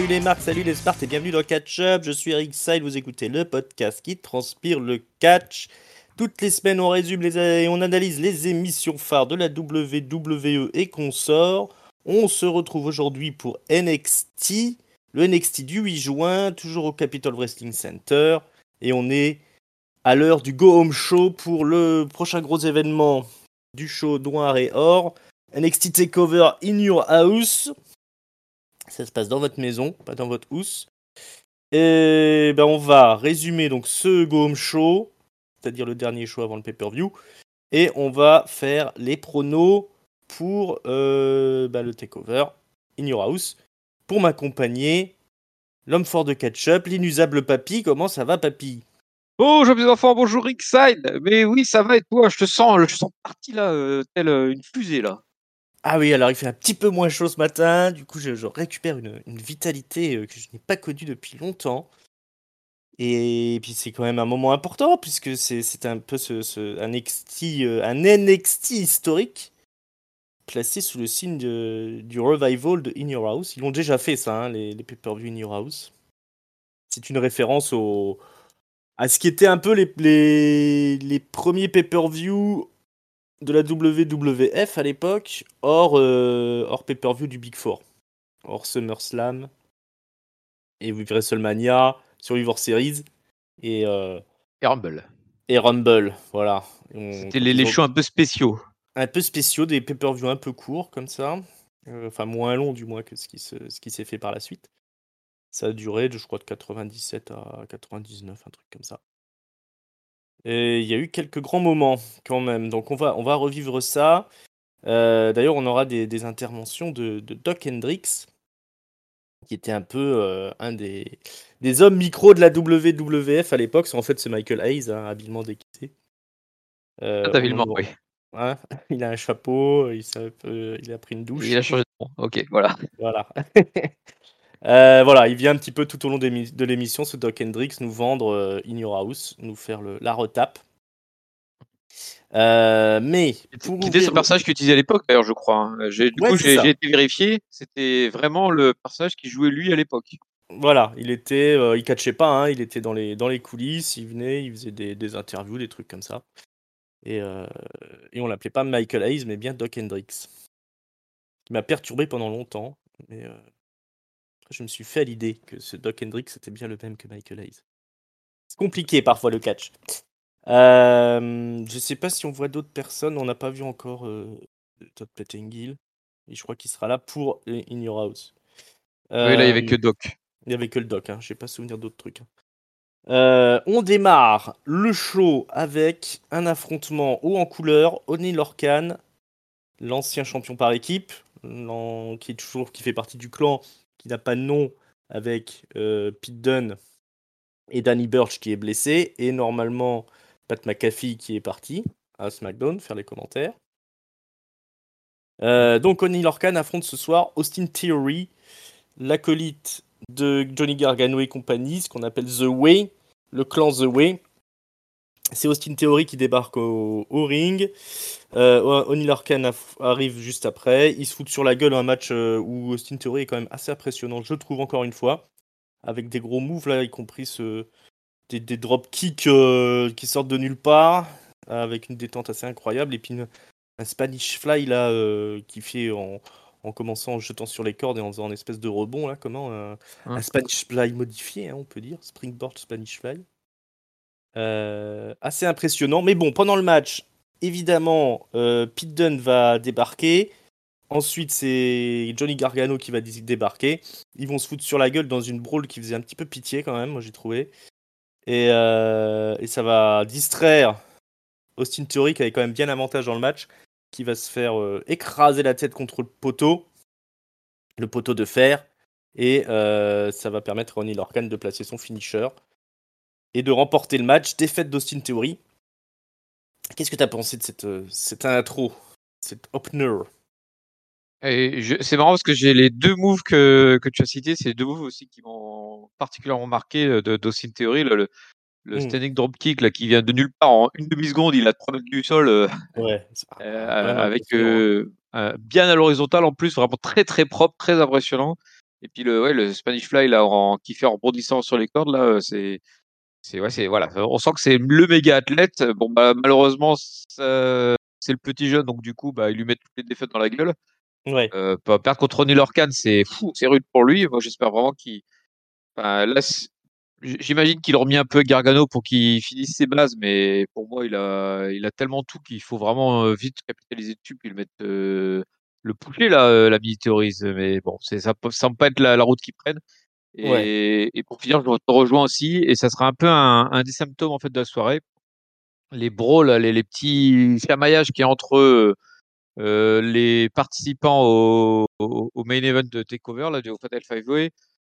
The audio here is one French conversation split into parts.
Salut les marques, salut les smarts et bienvenue dans Catch Up. Je suis Eric Side, vous écoutez le podcast qui transpire le catch. Toutes les semaines, on résume et on analyse les émissions phares de la WWE et consorts. On se retrouve aujourd'hui pour NXT, le NXT du 8 juin, toujours au Capitol Wrestling Center. Et on est à l'heure du Go Home Show pour le prochain gros événement du show noir et or. NXT Takeover in Your House. Ça se passe dans votre maison, pas dans votre housse. Et ben on va résumer donc ce Go Home Show, c'est-à-dire le dernier show avant le pay-per-view. Et on va faire les pronos pour euh, ben, le Takeover in Your House. Pour m'accompagner, l'homme fort de catch-up, l'inusable papy. Comment ça va, papy Bonjour mes enfants, bonjour Rickside. Mais oui, ça va et toi? Je te sens, je te sens parti là, euh, telle euh, une fusée là. Ah oui, alors il fait un petit peu moins chaud ce matin, du coup je, récupère une, vitalité euh, que je n'ai pas connue depuis longtemps. Et puis c'est quand même un moment important puisque c'est un peu ce, un, NXT, euh, un historique placé sous le signe du revival de In Your House. Ils l'ont déjà fait ça, hein, les, pay-per-view In Your House. C'est une référence au, à ce qui était un peu les, les, les premiers pay-per-view de la WWF à l'époque, hors, euh, hors pay-per-view du Big Four. Hors SummerSlam et WrestleMania, Survivor Series et, euh, Et Rumble. et Rumble. Voilà. C'était les, les shows un peu spéciaux. un peu spéciaux, des pay-per-view un peu courts comme ça. Euh, enfin, moins longs du moins que ce qui se- s'est fait par la suite. Ça a duré, de, je crois, de 97 à 99, un truc comme ça. Et il y a eu quelques grands moments quand même. Donc on va, on va revivre ça. Euh, D'ailleurs, on aura des, des interventions de, de Doc Hendricks, qui était un peu euh, un des, des hommes micro de la WWF à l'époque. En fait, c'est Michael Hayes, hein, habilement déguisé. Euh, Ah, habilement, en- oui. Ouais, il a un chapeau, il, il a pris une douche. Il a changé de nom. Ok, voilà. Voilà. Euh, voilà, il vient un petit peu tout au long de l'émission, ce Doc Hendricks, nous vendre euh, In Your House, nous faire le, la retape. Euh, mais pour Qui était son ouvrir- personnage qu'il utilisait à l'époque d'ailleurs, je crois. hein. Du Ouais, coup, j'ai été vérifié. C'était vraiment le personnage qui jouait lui à l'époque. Voilà, il était, euh, il catchait pas, hein, il était dans les, dans les coulisses, il venait, il faisait des, des interviews, des trucs comme ça. Et, et on l'appelait pas Michael Hayes, mais bien Doc Hendricks. Qui m'a perturbé pendant longtemps, mais je me suis fait à l'idée que ce Doc Hendricks c'était bien le même que Michael Hayes. C'est compliqué parfois le catch. Euh, je sais pas si on voit d'autres personnes, on n'a pas vu encore euh, Todd Pettengill, et je crois qu'il sera là pour In Your House. Oui, là, il y avait que Doc. il n'y avait que le doc, hein. je n'ai pas souvenir d'autres trucs. hein. On démarre le show avec un affrontement haut en couleur. Oni Lorcan, l'ancien champion par équipe, qui est toujours qui fait partie du clan, qui n'a pas de nom, avec euh, Pete Dunne et Danny Burch qui est blessé, et normalement Pat McAfee qui est parti à SmackDown faire les commentaires. Euh, donc Oni Lorcan affronte ce soir Austin Theory, l'acolyte de Johnny Gargano et compagnie, ce qu'on appelle The Way, le clan The Way. C'est Austin Theory qui débarque au, au ring. Euh, aff- arrive juste après. Il se fout sur la gueule un match euh, où Austin Theory est quand même assez impressionnant, je trouve encore une fois. Avec des gros moves là, y compris ce, des, des drop kicks euh, qui sortent de nulle part, avec une détente assez incroyable. Et puis une- un Spanish Fly là, euh, qui fait en, en commençant en jetant sur les cordes et en faisant une espèce de rebond là, comment un Spanish Fly modifié, hein, on peut dire, Springboard Spanish Fly. Euh, assez impressionnant, mais bon, pendant le match, évidemment, euh, Pete Dunne va débarquer. Ensuite, c'est Johnny Gargano qui va dé- débarquer. Ils vont se foutre sur la gueule dans une brawl qui faisait un petit peu pitié quand même, moi j'ai trouvé. Et, euh, ça va distraire Austin Theory qui avait quand même bien l'avantage dans le match, qui va se faire euh, écraser la tête contre le poteau, le poteau de fer, et ça va permettre à Ronnie Lorcan de placer son finisher et de remporter le match. Défaite d'Austin Theory. Qu'est-ce que tu as pensé de cette, euh, cette intro, cette opener? C'est marrant parce que j'ai les deux moves que, que tu as cités, c'est deux moves aussi qui m'ont particulièrement marqué euh, d'Austin Theory, le, le, le Mm. standing dropkick là, qui vient de nulle part en une demi-seconde, il a 3 mètres du sol euh, Ouais, euh, avec bien à l'horizontale en plus, vraiment très très propre, très impressionnant. Et puis le, ouais, le Spanish Fly là, en, qui fait en rebondissant sur les cordes là, c'est, c'est ouais, c'est voilà. On sent que c'est le méga athlète. Bon bah malheureusement c'est le petit jeune, donc du coup bah il lui met toutes les défaites dans la gueule. Ouais. Euh, perdre contre Ronnie Lorcan, c'est fou, c'est rude pour lui. Moi j'espère vraiment qu'il, enfin, là J'imagine qu'il a remis un peu Gargano pour qu'il finisse ses bases, mais pour moi, il a, il a tellement tout qu'il faut vraiment euh, vite capitaliser dessus puis le mettre, euh, le pousser là, euh, la militarise. Mais bon, c'est ça semble pas être la, route qu'ils prennent. Et, et, pour finir, je te rejoins aussi, et ça sera un peu un, un, des symptômes en fait de la soirée. Les brawls, les, les petits chamaillages qui entre les participants au, au, main event de Takeover là, du Fatal Five Way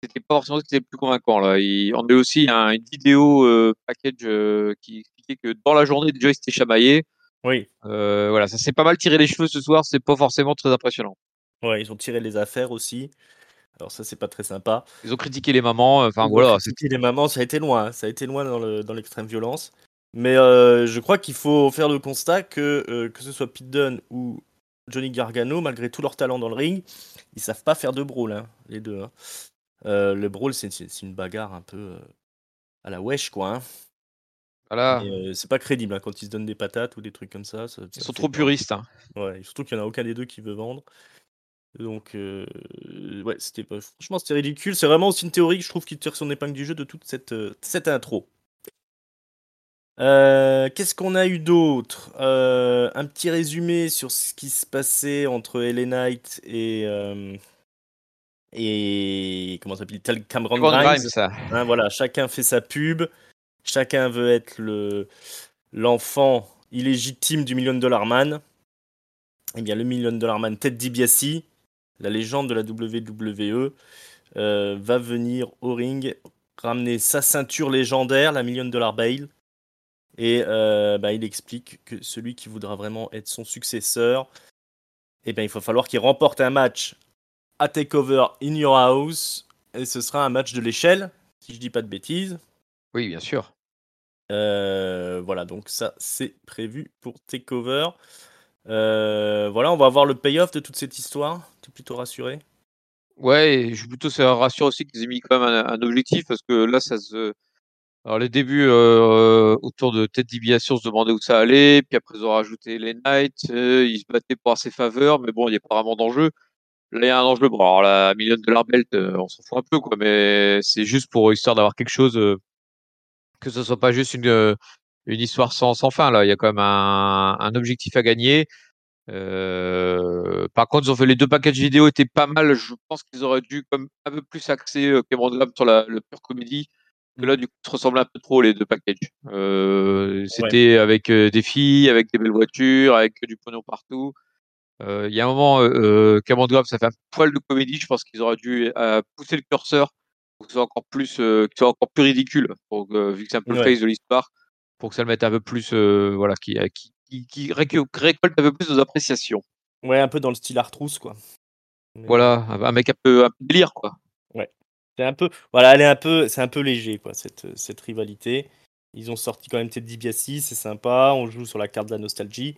c'était pas forcément ce qui était le plus convaincant. Là. Il, on a aussi un, une vidéo euh, package euh, qui expliquait que dans la journée, déjà, il s'était chamaillé. Oui. Euh, voilà, ça s'est pas mal tiré les cheveux ce soir, c'est pas forcément très impressionnant. Ouais, ils ont tiré les affaires aussi. Alors ça, c'est pas très sympa. Ils ont critiqué les mamans. Enfin ils voilà. Critiqué les mamans, ça a été loin. Hein. Ça a été loin dans l'extrême violence. Mais euh, je crois qu'il faut faire le constat que euh, que ce soit Pete Dunne ou Johnny Gargano, malgré tout leur talent dans le ring, ils savent pas faire de brawl, hein, les deux. Hein. Euh, le brawl, c'est une bagarre un peu euh, à la wesh, quoi. Voilà. Euh, c'est pas crédible quand ils se donnent des patates ou des trucs comme ça. ils sont trop puristes. Ouais, surtout qu'il n'y en a aucun des deux qui veut vendre. Donc, ouais, c'était franchement, c'était ridicule. C'est vraiment aussi une théorie je trouve qui tire son épingle du jeu de toute cette, cette intro. Qu'est-ce qu'on a eu d'autre? Un petit résumé sur ce qui se passait entre Ellen Knight et, et comment s'appelle? Tel Cameron, Grimes, hein, voilà, chacun fait sa pub, chacun veut être le l'enfant illégitime du million dollar man. Eh bien, le million dollar man Ted DiBiase, la légende de la WWE, euh, va venir au ring ramener sa ceinture légendaire, la million dollar bail. Et euh, bah, il explique que celui qui voudra vraiment être son successeur, eh bien, il va falloir qu'il remporte un match à Takeover in Your House. Et ce sera un match de l'échelle, si je dis pas de bêtises. Oui, bien sûr. Euh, voilà, donc ça, c'est prévu pour Takeover. Euh, voilà, on va avoir le payoff de toute cette histoire. Tu es plutôt rassuré? Ouais, je suis plutôt rassuré aussi qu'ils aient mis quand même un, objectif parce que là, ça se. Alors, les débuts euh, autour de Ted DiBiase, on se demandait où ça allait. Puis après, ils ont rajouté les Knights. ils se battaient pour ses faveurs, mais bon, il n'y a pas vraiment d'enjeu. Là, il y a un enjeu. Bon, alors la million dollar belt, euh, on s'en fout un peu, quoi, mais c'est juste pour histoire d'avoir quelque chose, euh, que ce soit pas juste une, euh, une histoire sans, sans fin. Là, il y a quand même un, un objectif à gagner. Euh, par contre, ils ont fait les deux packages vidéo étaient pas mal. Je pense qu'ils auraient dû comme un peu plus axer Cameron Graham sur la, le pure comédie. Que là, du coup, ça ressemble un peu trop les deux packages. Euh, C'était avec des filles, avec des belles voitures, avec du pognon partout. Euh, il y a un moment, euh, euh Cameron ça fait un poil de comédie. Je pense qu'ils auraient dû euh, pousser le curseur pour que ce soit encore plus, euh, soit encore plus ridicule, pour vu que c'est un peu le face de l'histoire, pour que ça le mette un peu plus, voilà, qui, qui, qui, récolte un peu plus nos appréciations. Ouais, un peu dans le style Artrousse, quoi. Voilà, un mec un peu, un peu délire, quoi. Ouais. C'est un peu, voilà, elle est un peu, c'est un peu léger, quoi, cette, cette rivalité. Ils ont sorti quand même Ted DiBiase, c'est sympa. On joue sur la carte de la nostalgie.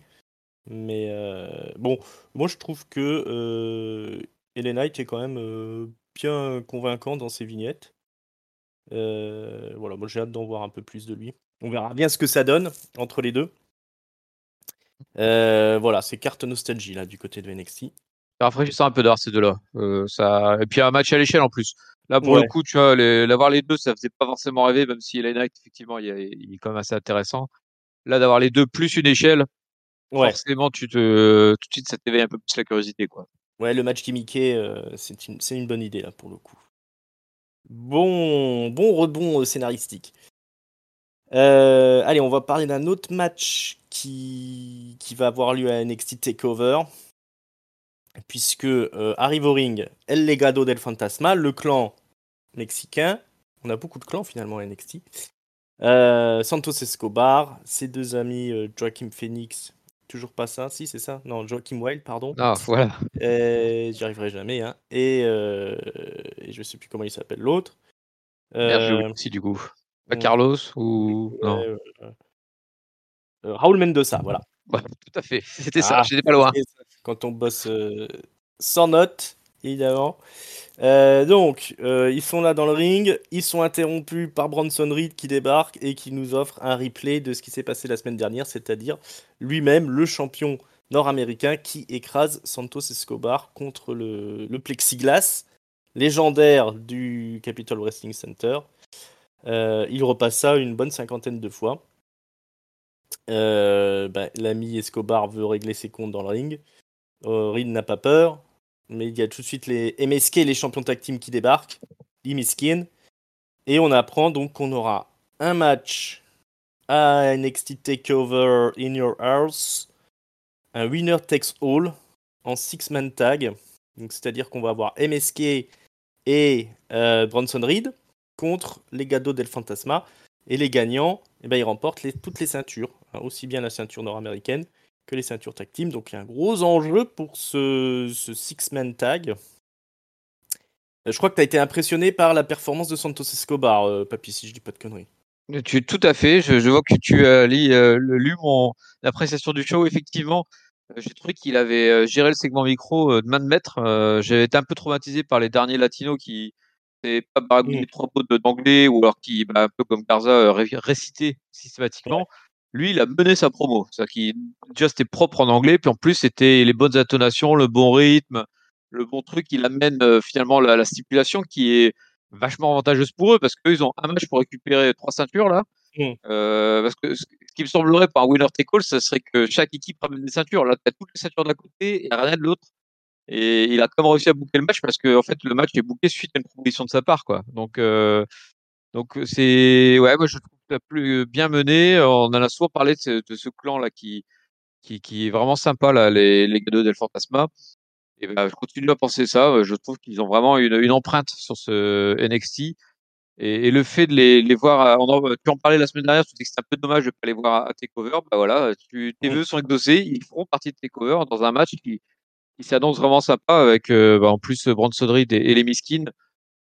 Mais euh, bon, moi je trouve que euh, Ellen Knight est quand même euh, bien convaincant dans ses vignettes. Euh, voilà, moi j'ai hâte d'en voir un peu plus de lui. On verra bien ce que ça donne entre les deux. voilà, c'est carte nostalgie là du côté de NXT. Rafraîchissant un peu d'avoir ces deux-là. ça... Et puis un match à l'échelle en plus. Là, pour le coup, tu vois, l'avoir les deux, ça faisait pas forcément rêver, même si Knight, effectivement, il, il est quand même assez intéressant. Là, d'avoir les deux plus une échelle, forcément, tu te, tout de suite, ça t'éveille un peu plus la curiosité, quoi. Ouais, le match Mickey, euh, c'est une, une, bonne idée, là, pour le coup. Bon, bon rebond euh, scénaristique. Euh, allez, on va parler d'un autre match qui, qui va avoir lieu à NXT TakeOver. Puisque arrive au ring El Legado del Fantasma, le clan mexicain. On a beaucoup de clans finalement à NXT. Santos Escobar, ses deux amis Joaquim Phoenix toujours pas ça. Si, c'est ça? Non, Joachim Wild, pardon. Ah, voilà. J'y arriverai jamais. Hein. Et, euh, et, je sais plus comment il s'appelle l'autre. Euh... aussi, du coup. Pas Carlos ou. non. Euh, Raoul Mendoza, voilà. Ouais, tout à fait. C'était ça, ah, j'étais pas loin. Quand on bosse euh, sans note, évidemment. Euh, donc, euh, ils sont là dans le ring, ils sont interrompus par Bronson Reed qui débarque et qui nous offre un replay de ce qui s'est passé la semaine dernière, c'est-à-dire lui-même, le champion nord-américain qui écrase Santos Escobar contre le, le plexiglas légendaire du Capitol Wrestling Center. Euh, il repasse ça une bonne cinquantaine de fois. Euh, bah, L'ami Escobar veut régler ses comptes dans le ring. Reed n'a pas peur, mais il y a tout de suite les MSK, les champions tag team qui débarquent, Skin. Et on apprend donc qu'on aura un match à NXT Takeover in Your House, un winner takes all en six-man tag. C'est-à-dire qu'on va avoir MSK et euh, Bronson Reed contre les Gado del Fantasma. Et les gagnants, eh ben, ils remportent toutes les ceintures, hein, aussi bien la ceinture nord-américaine que les ceintures tag team. Donc il y a un gros enjeu pour ce, six-man tag. Euh, je crois que tu as été impressionné par la performance de Santos Escobar, euh, Papy, si je dis pas de conneries. Tu, tout à fait. Je, vois que tu as lu, euh, lu mon appréciation du show. Effectivement, euh, j'ai trouvé qu'il avait euh, géré le segment micro euh, de main de maître. J'avais été un peu traumatisé par les derniers latinos qui n'avaient pas baragouillé Mm. trois mots d'anglais ou alors qui, bah, un peu comme Garza, ré- récitait systématiquement. Lui, il a mené sa promo. C'est-à-dire qu'il déjà c'était propre en anglais, puis en plus c'était les bonnes intonations, le bon rythme, le bon truc. Il amène euh, finalement la, la stipulation qui est vachement avantageuse pour eux parce qu'eux ils ont un match pour récupérer trois ceintures là. Mm. Euh, parce que ce ce qui me semblerait par un winner take all, ça serait que chaque équipe ramène des ceintures. Là, tu as toutes les ceintures d'un côté et rien de l'autre. Et il a quand même réussi à boucler le match parce que en fait le match est bouclé suite à une proposition de sa part quoi. Donc euh, donc c'est ouais moi je trouve que ça plus bien mené. On en a souvent parlé de ce, de ce clan là qui qui, qui est vraiment sympa là les les gars del Fantasma. Et ben je continue à penser ça. Je trouve qu'ils ont vraiment une, une empreinte sur ce NXT. Et, et le fait de les, les voir, à- on en, tu en parlais la semaine dernière, tu disais que c'était un peu dommage de pas les voir à, à Takeover. Bah voilà, tu, tes vœux sont exaucés, ils feront partie de Takeover dans un match qui, qui s'annonce vraiment sympa avec euh, bah, en plus Bronson Reed et, les Miskin.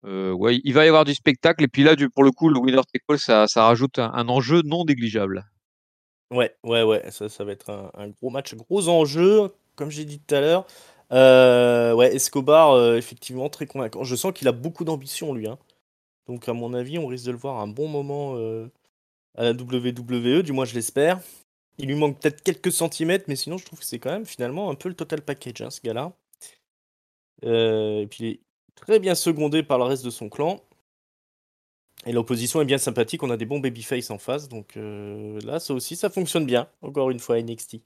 Euh, ouais, il va y avoir du spectacle et puis là, pour le coup, le winner take all, ça, rajoute un, enjeu non négligeable. Ouais, ouais, ouais, ça, ça va être un, gros match, gros enjeu, comme j'ai dit tout à l'heure. Euh, ouais, Escobar, effectivement, très convaincant. Je sens qu'il a beaucoup d'ambition, lui. hein. Donc, à mon avis, on risque de le voir un bon moment à la WWE, du moins, je l'espère. Il lui manque peut-être quelques centimètres, mais sinon, je trouve que c'est quand même finalement un peu le total package, hein, ce gars-là. Euh, et puis, il est très bien secondé par le reste de son clan. Et l'opposition est bien sympathique, on a des bons babyface en face, donc euh, là, ça aussi, ça fonctionne bien, encore une fois, NXT.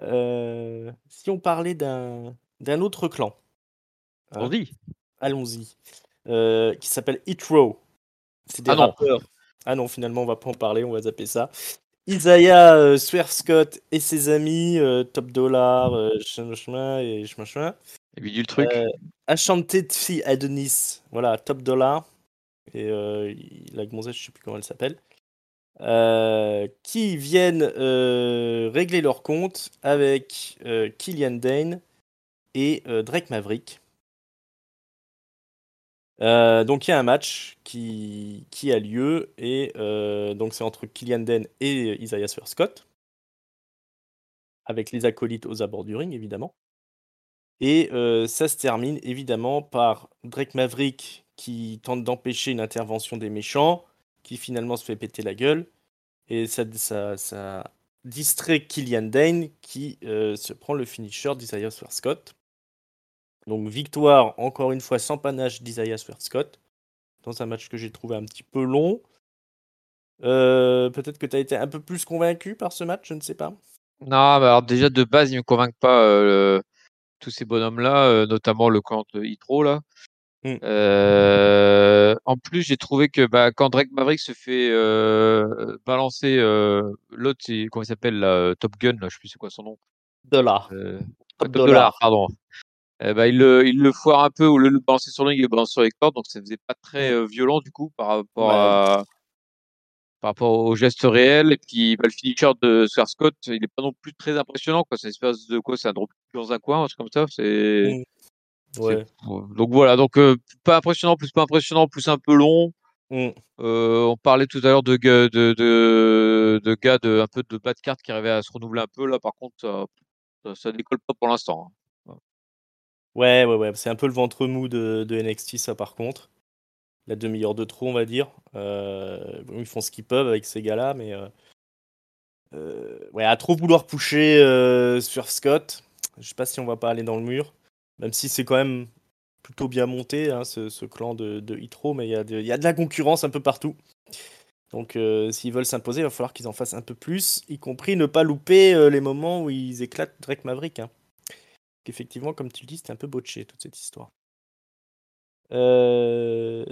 Euh, si on parlait d'un d'un autre clan, On hein, allons-y, euh, qui s'appelle Hitro. C'est des Ah non. rappeurs. Ah non, finalement, on va pas en parler, on va zapper ça. Isaiah euh, Swerve Scott et ses amis, euh, Top Dollar, euh, chemin et chemin Et puis du truc. euh, Ashanti Tfi Adonis, voilà, Top Dollar. Et euh, la gonzesse, je sais plus comment elle s'appelle. Euh, qui viennent régler leur compte avec Killian Dane et Drake Maverick. Euh, donc il y a un match qui, a lieu et euh, donc c'est entre Killian Dane et Isaiah Scott avec les acolytes aux abords du ring évidemment. Et euh, ça se termine évidemment par Drake Maverick qui tente d'empêcher une intervention des méchants, qui finalement se fait péter la gueule. Et ça, distrait Killian Dane qui se prend le finisher d'Isaiah Scott. Donc victoire encore une fois sans panache d'Isaiah Swerve Scott dans un match que j'ai trouvé un petit peu long. Euh, Peut-être que tu as été un peu plus convaincu par ce match, je ne sais pas. Non, bah alors déjà de base, ils me convainquent pas euh, le- tous ces bonhommes-là, euh, notamment le camp de Hitro là. Mm. Euh, en plus, j'ai trouvé que bah, quand Drake Maverick se fait euh, balancer, euh, l'autre, c'est comment il s'appelle Top Gun, là, je sais plus c'est quoi son nom. Dollar. Euh, ouais, Top Top Dollar. Dollar, pardon. Eh ben, il, le, il le foire un peu au lieu de le balancer sur le il le balance sur les cordes, donc ça faisait pas très euh, violent du coup par rapport Ouais. à par rapport au geste réel. Et puis bah, le finisher de Swerve Scott, il est pas non plus très impressionnant quoi. C'est une espèce de quoi, c'est un drop dans un coin, un truc comme ça. C'est Mm. Ouais. donc voilà, donc euh, pas impressionnant, plus pas impressionnant, plus un peu long. Mm. Euh, on parlait tout à l'heure de, de, de, de gars de un peu de bas de carte qui arrivaient à se renouveler un peu. Là, par contre, ça, ça, ça décolle pas pour l'instant. Ouais, ouais, ouais. C'est un peu le ventre mou de, de NXT, ça, par contre. La demi-heure de trop, on va dire. Euh, ils font ce qu'ils peuvent avec ces gars-là, mais. euh, euh, ouais, à trop vouloir pusher euh, sur Scott, je sais pas si on va pas aller dans le mur. Même si c'est quand même plutôt bien monté, hein, ce, clan de, de Hitro, mais il y, y a de la concurrence un peu partout. Donc, s'ils veulent s'imposer, il va falloir qu'ils en fassent un peu plus, y compris ne pas louper les moments où ils éclatent Drake Maverick. Hein. Effectivement, comme tu le dis, c'était un peu botché toute cette histoire. Euh,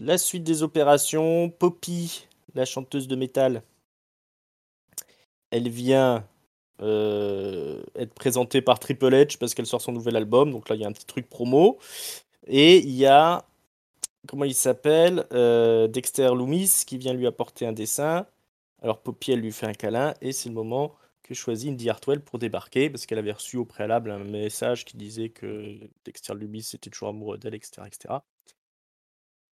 la suite des opérations, Poppy, la chanteuse de métal, elle vient euh, être présentée par Triple H parce qu'elle sort son nouvel album. Donc là, il y a un petit truc promo. Et il y a, comment il s'appelle Euh, Dexter Loomis qui vient lui apporter un dessin. Alors Poppy, elle lui fait un câlin et c'est le moment que choisit Indy Hartwell pour débarquer parce qu'elle avait reçu au préalable un message qui disait que Dexter Loomis était toujours amoureux d'elle, etc., etc.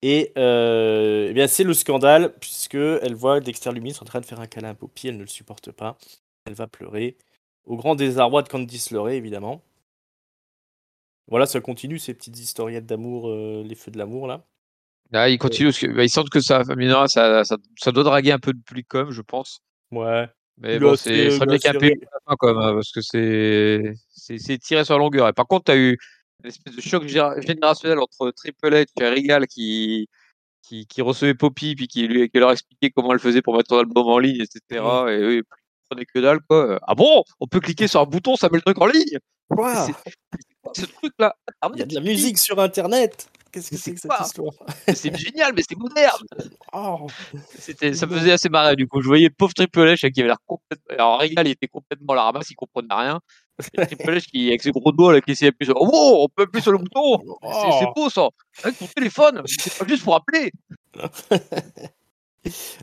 Et euh, eh bien c'est le scandale puisque elle voit Dexter Loomis en train de faire un câlin à Poppy, elle ne le supporte pas, elle va pleurer au grand désarroi de Candice LeRae évidemment. Voilà, ça continue ces petites historiettes d'amour, euh, les feux de l'amour là. Là, il continue, parce que, bah, semble que ça, ça, ça, ça doit draguer un peu de public même, je pense. Ouais. Mais bon, c'est il a bien quand même, hein, parce que c'est tiré sur la longueur. Et par contre, tu as eu une espèce de choc générationnel entre Triple H et Regal qui, qui, qui recevait Poppy, puis qui, lui, qui leur expliquait comment elle faisait pour mettre son album en ligne, etc. Et eux, ils prenaient que dalle, quoi. Ah bon? On peut cliquer sur un bouton, ça met le truc en ligne? Quoi? Ce truc-là. Ah Il y a de la musique sur internet Qu'est-ce que c'est que cette histoire? C'est génial, mais c'est moderne Oh, ça me faisait assez marrer du coup. Je voyais pauvre Triple H qui avait l'air complètement. Alors Regal, il était complètement à la ramasse, il comprenait rien. Et Triple H qui, avec ses gros doigts, là, qui essayait d'appuyer sur. Oh, on peut appuyer sur le bouton C'est c'est Oh. beau ça Avec ton téléphone C'est pas juste pour appeler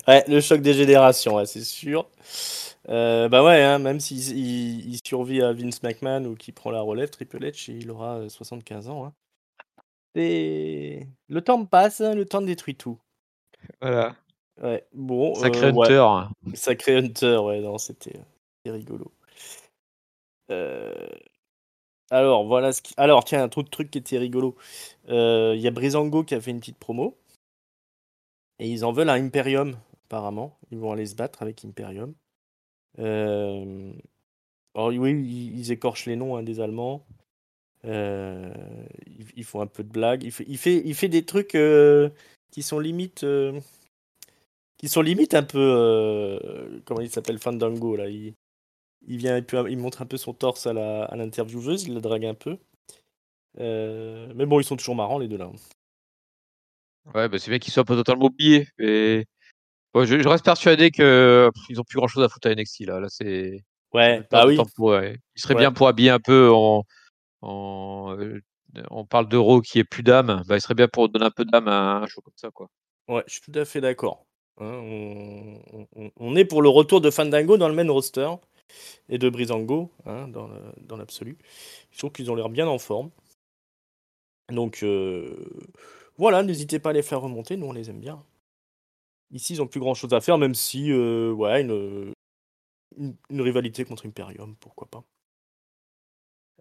Ouais, le choc des générations, ouais, c'est sûr. Euh, bah ouais, hein, même s'il il, il survit à Vince McMahon ou qui prend la relève, Triple H, il aura euh, 75 ans. Hein. Et le temps passe, hein, le temps détruit tout. Voilà. Ouais, bon, Sacré euh, ouais, Hunter. sacré Hunter, ouais, non, c'était c'était rigolo. Euh, Alors, voilà ce qui... Alors, tiens, un autre truc qui était rigolo. Euh, Il y a Brizango qui a fait une petite promo. Et ils en veulent à Imperium, apparemment. Ils vont aller se battre avec Imperium. Euh, Alors, oui, ils, ils écorchent les noms hein, des Allemands. Euh, Ils, font un peu de blagues. Il fait, il fait, il fait des trucs euh, qui sont limite. euh, qui sont limite un peu. Comment il s'appelle Fandango, là. Il, il vient et puis il montre un peu son torse à la- à l'intervieweuse, il la drague un peu. Mais bon, ils sont toujours marrants, les deux là. Ouais, bah, c'est bien qu'ils soient pas totalement oubliés. Je, je reste persuadé que pff, ils ont plus grand chose à foutre à NXT là. Là, c'est. Ouais, bah oui. pour ouais. Il serait Ouais. bien pour habiller un peu en. On parle d'Euro qui est plus d'âme. Bah, il serait bien pour donner un peu d'âme à un show comme ça, quoi. Ouais, je suis tout à fait d'accord. Hein, on, est pour le retour de Fandango dans le main roster et de Brizango hein, dans l'absolu. Je trouve qu'ils ont l'air bien en forme. Donc voilà, n'hésitez pas à les faire remonter, nous on les aime bien. Ici, ils ont plus grand chose à faire, même si, une rivalité contre Imperium, pourquoi pas.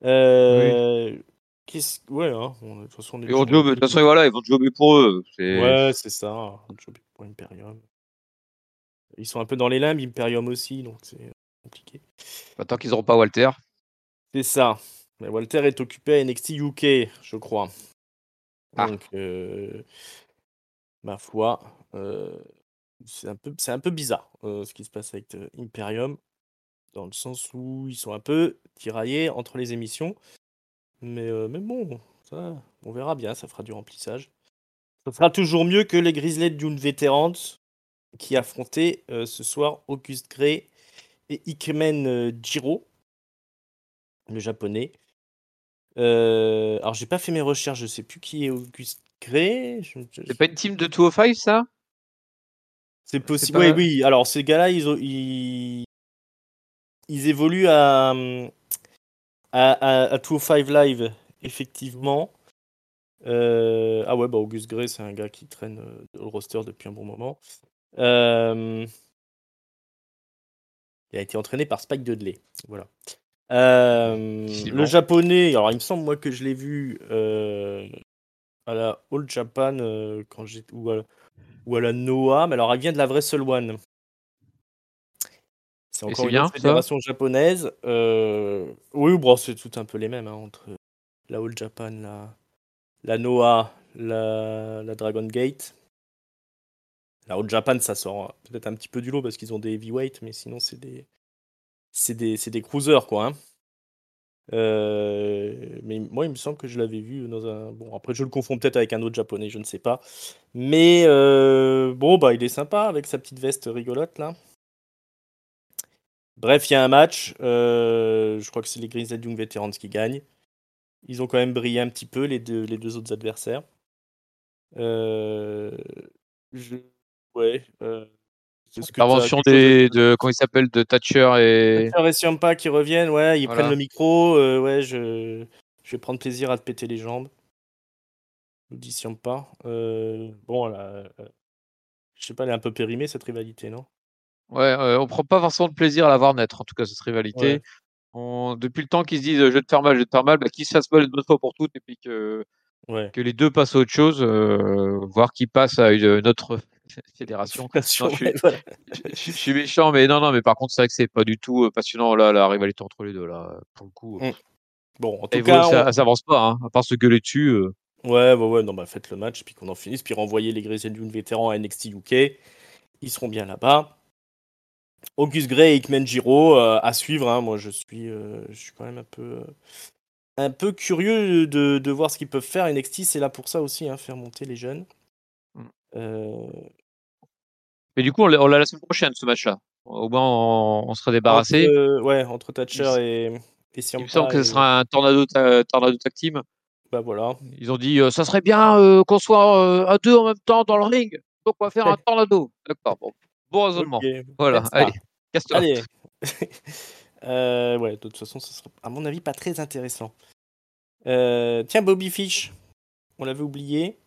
Euh, qu'est-ce- Ouais, hein, on- de toute façon, on est Et on toujours- job, de toute façon, voilà, ils vont jobber pour eux. C'est Ouais, c'est ça, un job pour Imperium. Ils sont un peu dans les limbes, Imperium aussi, donc c'est compliqué. bah, tant qu'ils n'auront pas Walter. C'est ça. Mais Walter est occupé à NXT UK, je crois. Ah. Donc, euh, ma foi, euh, c'est un peu, c'est un peu bizarre euh, ce qui se passe avec euh, Imperium, dans le sens où ils sont un peu tiraillés entre les émissions. Mais, euh, mais bon, ça, on verra bien, ça fera du remplissage. Ça sera toujours mieux que les Grizzlies d'une vétérante qui affrontaient euh, ce soir Auguste Gray et Ikemen euh, Jiro, le japonais. Euh, alors, j'ai pas fait mes recherches, je sais plus qui est Auguste Gray. je- C'est pas une team de 205, ça? C'est possible. pas- Oui, oui. Alors, ces gars-là, ils, ont- ils... ils évoluent à, à, à, à 205 Live, effectivement. Euh, Ah ouais, bah Auguste Gray, c'est un gars qui traîne euh, le roster depuis un bon moment. Euh, Il a été entraîné par Spike Dudley. Voilà. Euh, le japonais, alors il me semble moi que je l'ai vu à la All Japan quand ou à, ou à la Noah, mais alors elle vient de la Wrestle One. C'est encore une bien, autre ça? fédération japonaise. Euh, oui, bon, c'est tout un peu les mêmes hein, entre la All Japan, la, la Noah, la, la Dragon Gate. La All Japan, ça sort peut-être un petit peu du lot parce qu'ils ont des heavyweights, mais sinon c'est des c'est des, c'est des cruisers quoi. hein. Euh, mais moi, il me semble que je l'avais vu dans un. Bon, après, je le confonds peut-être avec un autre japonais, je ne sais pas. Mais euh, bon, bah, il est sympa avec sa petite veste rigolote là. Bref, il y a un match. euh, je crois que c'est les Grizzled Young Veterans qui gagnent. Ils ont quand même brillé un petit peu, les deux, les deux autres adversaires. Euh, je... Ouais. Euh... des, dire? de, comment il s'appelle, de Thatcher et. Thatcher et Ciampa qui reviennent, ouais, ils Voilà. prennent le micro, euh, ouais, je, je vais prendre plaisir à te péter les jambes. Nous dit Ciampa. Euh, bon, là, euh, je sais pas, elle est un peu périmée cette rivalité, non? Ouais, euh, on prend pas forcément de plaisir à la voir naître, en tout cas, cette rivalité. Ouais. On- depuis le temps qu'ils se disent euh, je vais te faire mal, je vais te faire mal, bah, qu'ils se fassent mal une bonne fois pour toutes et puis que, Ouais. que les deux passent à autre chose, euh, voir qui passe à une, une autre fédération. Non, je suis-. Je, méchant, mais non, non, mais par contre, c'est vrai que c'est pas du tout euh, passionnant là, la rivalité entre les deux là. Pour le coup, Mm. Bon, en tout cas, ça, on- ça avance pas, hein, à part se gueuler dessus. euh. ouais, ouais, ouais, non, bah faites le match, puis qu'on en finisse, puis renvoyer les Grizzlies Young vétérans à NXT UK. Ils seront bien là-bas. August Gray et Ikmen Jiro euh, à suivre. hein. Moi, je suis, euh, je suis quand même un peu, euh, un peu curieux de, de voir ce qu'ils peuvent faire. NXT, c'est là pour ça aussi, hein, faire monter les jeunes. Mm. Euh, Mais du coup, on l'a l'a semaine prochaine ce match-là. Au moins, on, on sera débarrassé. Entre, euh, ouais, entre Thatcher et, et Il me semble que ce sera un tornado, ta- tornado tag team. Bah voilà. Ils ont dit euh, ça serait bien euh, qu'on soit euh, à deux en même temps dans le ring. Donc on va faire un tornado. D'accord, bon, bon raisonnement. Voilà, allez, casse-toi. Allez. Euh, ouais, de toute façon, ce sera, à mon avis, pas très intéressant. Euh, tiens, Bobby Fish, on l'avait oublié.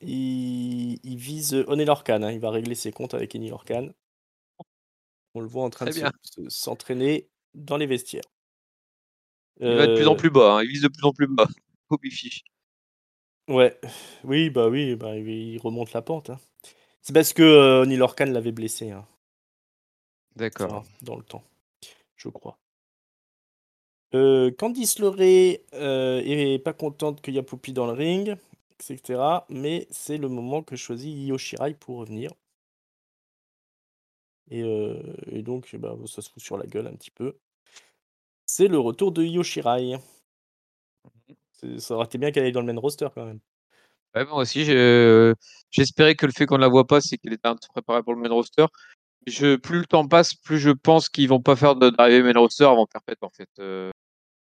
Il, il vise Oney Lorcan. hein. Il va régler ses comptes avec Eni Lorcan. On le voit en train Très de se- s'entraîner dans les vestiaires. Il va de plus en Euh, plus bas. hein, Il vise de plus en plus bas. Bobby Fish. Ouais, oui, bah oui, bah, il il remonte la pente. hein. C'est parce que euh, l'avait blessé. hein. D'accord. Enfin, dans le temps, je crois. Euh, Candice LeRae euh, est pas contente qu'il y a Poupy dans le ring, etc. Mais c'est le moment que choisit Io Shirai pour revenir. Et, euh, et donc, bah, ça se fout sur la gueule un petit peu. C'est le retour de Io Shirai. C'est- Ça aurait été bien qu'elle aille dans le main roster quand même. Ouais, moi aussi, j'espérais que le fait qu'on ne la voit pas, c'est qu'elle était un peu préparée pour le main roster. Je, plus le temps passe, plus je pense qu'ils vont pas faire de- d'arrivée main roster avant Perpète en fait. Euh,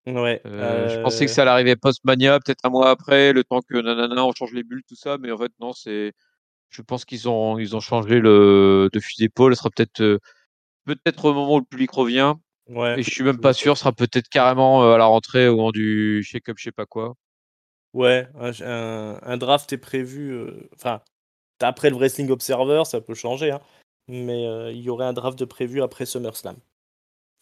Ouais. euh, Je pensais que euh, ça allait arriver post-mania, peut-être un mois après, le temps que nanana, on change les bulles, tout ça, mais en fait non, c'est. Je pense qu'ils ont ils ont changé le de fusil d'épaule. Ce sera peut-être peut-être au moment où le public revient. ouais, Et je suis même pas sûr. Ce sera peut-être carrément à la rentrée au moment du shake-up, je sais pas quoi. Ouais, un, un- un draft est prévu. euh, Enfin, après le Wrestling Observer, ça peut changer, hein, mais euh, il y aurait un draft de prévu après SummerSlam.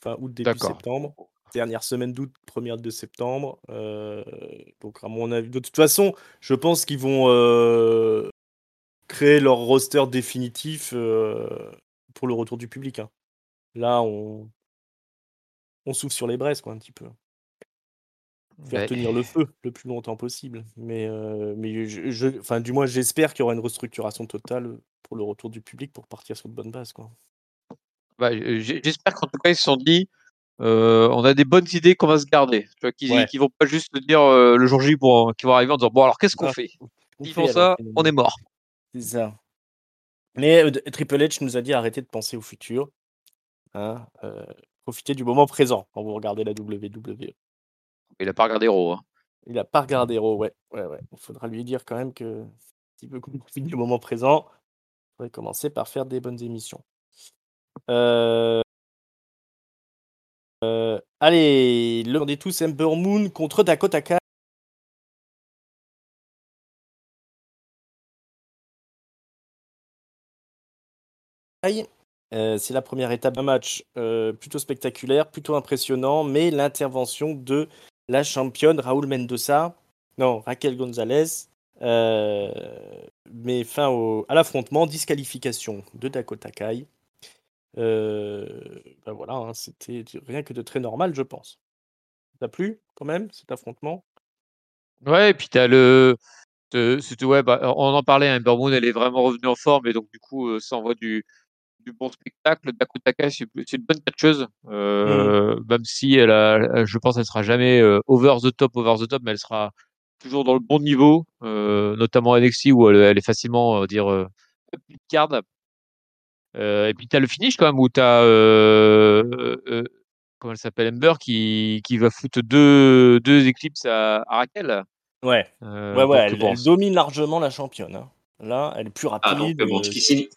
Fin août, début septembre. Dernière semaine d'août, première de septembre. euh, donc, à mon avis, de toute façon, je pense qu'ils vont créer leur roster définitif pour le retour du public. hein. Là, on, on souffle sur les braises, quoi, un petit peu faire Ouais. tenir le feu le plus longtemps possible. Mais, euh, mais je, je- enfin, du moins, j'espère qu'il y aura une restructuration totale pour le retour du public pour partir sur de bonnes bases. Quoi. Bah, euh, J'espère qu'en tout cas ils se sont dit euh, on a des bonnes idées qu'on va se garder. Tu vois, qu'ils Ouais. qu'ils vont pas juste dire euh, le jour J pour qu'ils vont arriver en disant bon alors qu'est-ce qu'on Ah, fait? Ils font ça, on est mort. C'est ça. Mais Triple H nous a dit arrêtez de penser au futur. Hein, profitez du moment présent quand vous regardez la WWE. Il a pas regardé Raw. hein. Il a pas regardé Raw, ouais. ouais, ouais. Il faudra lui dire quand même que s'il veut qu'on profite du moment présent, il faudrait commencer par faire des bonnes émissions. Euh, euh, allez, le des tous Ember Moon contre Dakota Kai. Euh, c'est la première étape d'un match plutôt spectaculaire, plutôt impressionnant, mais l'intervention de la championne Raúl Mendoza, non, Raquel González, euh, met fin au, à l'affrontement, disqualification de Dakota Kai. ben voilà, hein, c'était rien que de très normal, je pense. T'as plu quand même cet affrontement? Ouais, et puis t'as le. Ouais, bah, on en parlait, hein, Moon, elle est vraiment revenue en forme, et donc du coup, ça envoie du, du bon spectacle. Dakota Kai, c'est une bonne catcheuse, mmh. même si elle a, je pense, elle sera jamais over the top, over the top, mais elle sera toujours dans le bon niveau, notamment NXT où elle, elle est facilement, on va dire, euh, card. et puis tu as le finish quand même où tu as comment elle s'appelle Ember qui, qui va foutre deux, deux éclipses à, à Raquel. Ouais. ouais, ouais, elle, elle, domine largement la championne. Hein. Là, elle est plus rapide. Ah, donc, bon, ce qui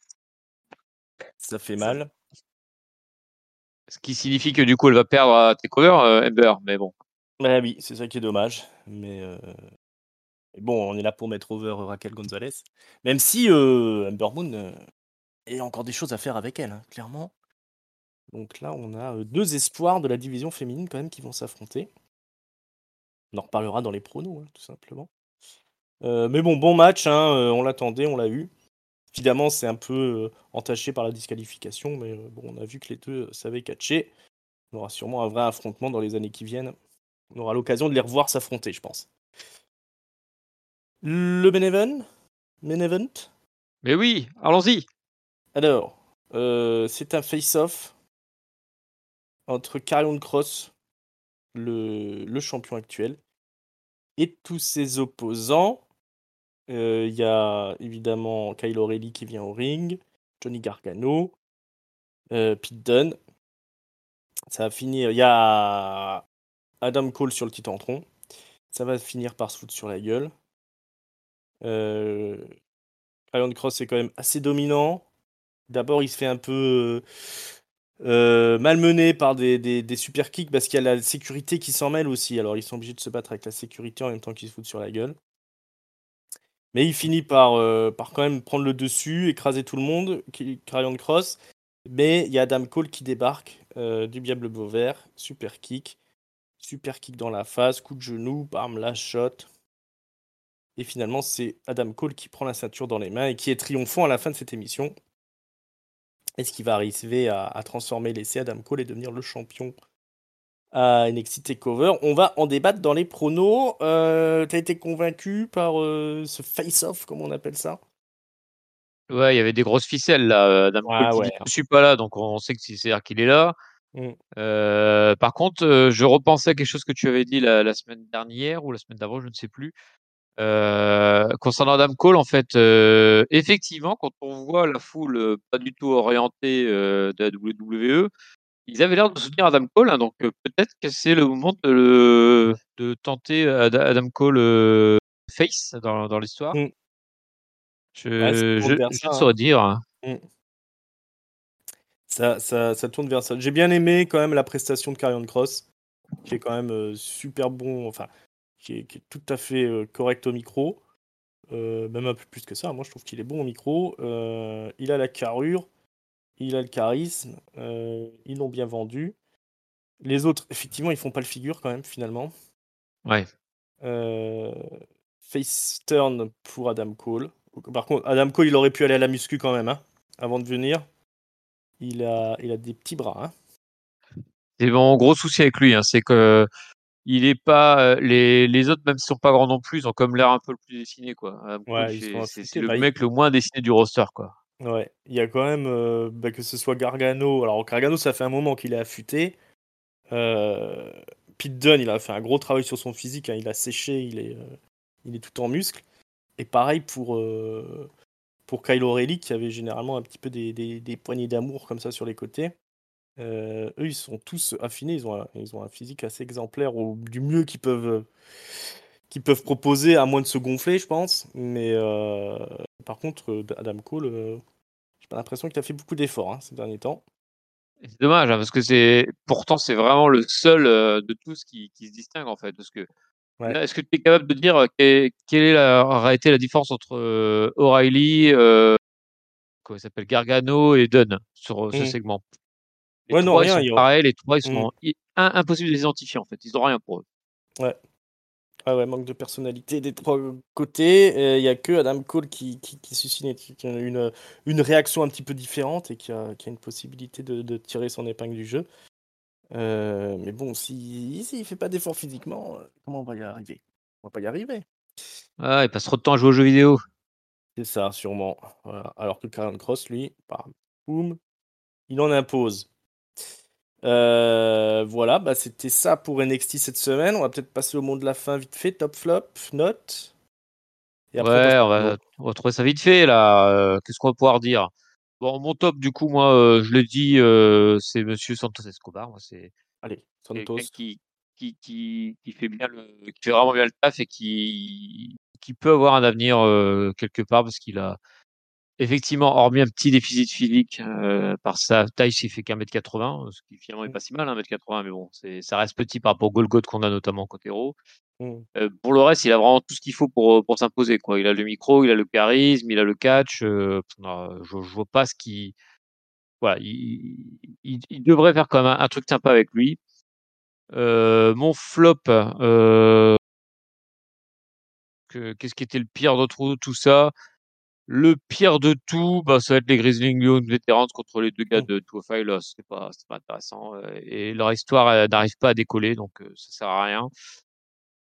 ça fait mal. Ce qui signifie que du coup, elle va perdre à Takeover, Ember, mais bon. Bah oui, c'est ça qui est dommage. Mais bon, on est là pour mettre over Raquel Gonzalez. Même si euh, Ember Moon a encore des choses à faire avec elle, hein, clairement. Donc là, on a deux espoirs de la division féminine quand même qui vont s'affronter. On en reparlera dans les pronos, hein, tout simplement. mais bon, bon match, hein, on l'attendait, on l'a eu. Évidemment, c'est un peu entaché par la disqualification, mais bon, on a vu que les deux savaient catcher. On aura sûrement un vrai affrontement dans les années qui viennent. On aura l'occasion de les revoir s'affronter, je pense. Le Beneven Benevent Mais oui, allons-y. Alors, c'est un face-off entre Carrion Cross, le, le, champion actuel, et tous ses opposants. Il y a évidemment Kyle O'Reilly qui vient au ring, Johnny Gargano, Pete Dunne. Ça va finir. Il y a Adam Cole sur le titantron. Ça va finir par se foutre sur la gueule. Euh, Cross est quand même assez dominant. D'abord, il se fait un peu euh, malmené par des, des, super kicks parce qu'il y a la sécurité qui s'en mêle aussi. Alors ils sont obligés de se battre avec la sécurité en même temps qu'ils se foutent sur la gueule. Mais il finit par, euh, par quand même prendre le dessus, écraser tout le monde, Carrion Cross. Mais il y a Adam Cole qui débarque euh, du Diable Beauvert, super kick, super kick dans la face, coup de genou, bam, la shot. Et finalement, c'est Adam Cole qui prend la ceinture dans les mains et qui est triomphant à la fin de cette émission. Est-ce qu'il va arriver à, transformer l'essai Adam Cole et devenir le champion à NXT TakeOver On va en débattre dans les pronos. Euh, T'as été convaincu par euh, ce face-off, comme on appelle ça? Ouais, il y avait des grosses ficelles là. Adam Cole dit, je suis pas là, donc on sait que c'est qu'il est là. Mmh. Euh, par contre, euh, je repensais à quelque chose que tu avais dit la, la semaine dernière ou la semaine d'avant, je ne sais plus. Euh, concernant Adam Cole, en fait, euh, effectivement, quand on voit la foule euh, pas du tout orientée de la WWE, ils avaient l'air de soutenir Adam Cole, hein, donc peut-être que c'est le moment de, de tenter Adam Cole face dans, dans l'histoire. Mmh. Je, je, ne hein. saurais dire. Hein. Mmh. Ça, ça, ça, tourne vers ça. J'ai bien aimé quand même la prestation de Karrion Cross, qui est quand même super bon. Enfin, qui est, tout à fait correct au micro. même un peu plus que ça. Moi, je trouve qu'il est bon au micro. il a la carrure, il a le charisme, ils l'ont bien vendu. Les autres, effectivement, ils font pas le figure quand même, finalement. Ouais. face turn pour Adam Cole. Par contre, Adam Cole, il aurait pu aller à la muscu quand même, hein, avant de venir. Il a, il a des petits bras. Hein. Et bon, gros souci avec lui, hein, c'est que il est pas les, les autres même s'ils sont pas grands non plus ils ont comme l'air un peu le plus dessiné quoi c'est le mec le moins dessiné du roster quoi ouais il y a quand même bah, que ce soit Gargano alors Gargano ça fait un moment qu'il est affûté euh, Pete Dunne il a fait un gros travail sur son physique hein, il a séché il est il est tout en muscle et pareil pour pour Kyle O'Reilly qui avait généralement un petit peu des, des, poignées d'amour comme ça sur les côtés. Euh, eux, ils sont tous affinés, ils ont un, ils ont un physique assez exemplaire, ou du mieux qu'ils peuvent, qu'ils peuvent proposer, à moins de se gonfler, je pense. Mais euh, par contre, euh, Adam Cole, j'ai pas l'impression qu'il a fait beaucoup d'efforts hein, ces derniers temps. C'est dommage, hein, parce que c'est pourtant c'est vraiment le seul de tous qui, qui, se distingue en fait. Parce que est-ce que tu es capable de dire quelle, est la, été la différence entre O'Reilly, il s'appelle Gargano et Dunn sur ce Mmh. segment? Les Ouais, non, 3 ils rien, sont il pareils, les 3 ils mmh. sont i im impossible de les identifier en fait, ils ont rien pour eux. Ouais. Ah ouais, manque de personnalité des 3 côtés il y a que Adam Cole qui qui qui suscite une, une réaction un petit peu différente et qui a qui a une possibilité de de tirer son épingle du jeu. Heu, mais bon, si s'il fait pas d'effort physiquement, heu, comment on va y arriver? On va pas y arriver. Ah, il passe trop de temps à jouer aux jeux vidéo. C'est ça, sûrement. Voilà. Alors que Karrion Kross, lui, bam, boum, il en impose. Heu, voilà, bah, c'était ça pour NXT cette semaine. On va peut-être passer au mot de la fin vite fait, top flop, et après passe Ouais, au on va on va trouver ça vite fait là, heu, qu'est-ce qu'on va pouvoir dire? Bon, mon top du coup, moi, heu, je dit, heu, c'est monsieur Santos Escobar. Moi, c'est Allez, Santos. qui qui qui qui fait bien le qui fait vraiment bien le taf et qui qui peut avoir un avenir, quelque part parce qu'il a effectivement, hormis un petit déficit physique, heu, par sa taille, il fait qu'1 m 80, ce qui finalement est Mmh. pas si mal 1 m 80, mais bon, c'est ça reste petit par rapport au Golgoth qu'on a notamment côté héros. Mmh. Heu, pour le reste, il a vraiment tout ce qu'il faut pour, heu, pour s'imposer quoi. Il a le micro, il a le charisme, il a le catch, non, je je vois pas ce qui voilà, il il il devrait faire quand même un un truc sympa avec lui. Heu, mon flop, que qu'est-ce qui était le pire tout tout ça? Le pire de tout, bah, ça va être les Grizzled Young Veterans contre les 2 gars Mmh. de 205 là, c'était pas c'était pas intéressant, heu et leur histoire, n'arrive pas à décoller donc heu, ça sert à rien.